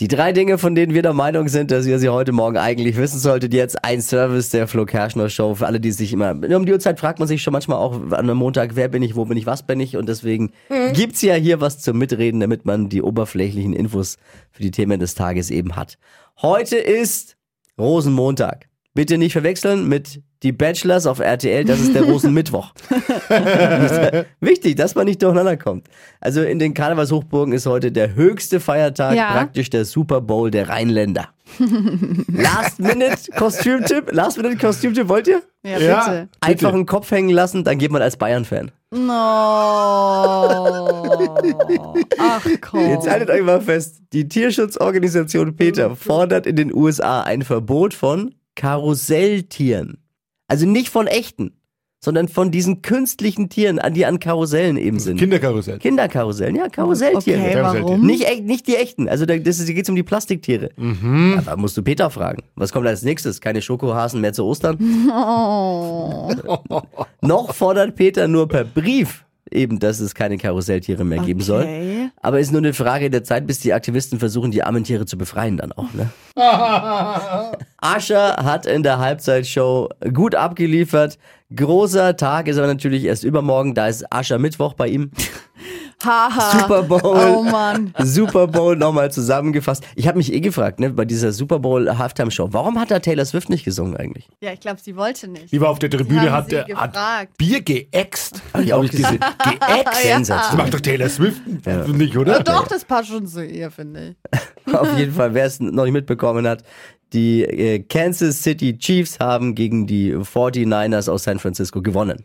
Die drei Dinge, von denen wir der Meinung sind, dass ihr sie heute Morgen eigentlich wissen solltet, jetzt ein Service der Flo Kerschner Show. Für alle, die sich immer, um die Uhrzeit fragt man sich schon manchmal auch an einem Montag, wer bin ich, wo bin ich, was bin ich. Und deswegen mhm. gibt's ja hier was zum Mitreden, damit man die oberflächlichen Infos für die Themen des Tages eben hat. Heute ist Rosenmontag. Bitte nicht verwechseln mit die Bachelors auf RTL, das ist der Rosenmittwoch. Wichtig, dass man nicht durcheinander kommt. Also in den Karnevalshochburgen ist heute der höchste Feiertag, ja. praktisch der Super Bowl der Rheinländer. Last Minute Kostümtipp, Last Minute Kostümtipp wollt ihr? Ja, bitte. Ja, Einfach einen Kopf hängen lassen, dann geht man als Bayern-Fan. No. Ach komm. Jetzt haltet euch mal fest. Die Tierschutzorganisation Peter fordert in den USA ein Verbot von Karusselltieren. Also nicht von echten, sondern von diesen künstlichen Tieren, die an Karussellen eben sind. Kinderkarussell. Kinderkarussellen, ja, Karusselltiere. Okay, warum? Nicht, nicht die echten, also da geht es um die Plastiktiere. Mhm. Aber musst du Peter fragen. Was kommt als nächstes? Keine Schokohasen mehr zu Ostern? Oh. Noch fordert Peter nur per Brief eben, dass es keine Karusselltiere mehr geben soll. Aber es ist nur eine Frage der Zeit, bis die Aktivisten versuchen, die armen Tiere zu befreien dann auch. Ne? Ascher hat in der Halbzeitshow gut abgeliefert. Großer Tag ist aber natürlich erst übermorgen. Da ist Ascher Mittwoch bei ihm. Haha. Super Bowl. Oh Mann. Super Bowl nochmal zusammengefasst. Ich habe mich eh gefragt, ne, bei dieser Super Bowl Halftime Show, warum hat da Taylor Swift nicht gesungen eigentlich? Ja, ich glaube, sie wollte nicht. Die war auf der Tribüne, hat, der, hat Bier geäxt. Hab ich auch gesehen. Geäxt. Ja. Das macht doch Taylor Swift ja. nicht, oder? Ja, doch, das passt schon zu ihr, finde ich. auf jeden Fall, wer es noch nicht mitbekommen hat, die äh, Kansas City Chiefs haben gegen die 49ers aus San Francisco gewonnen.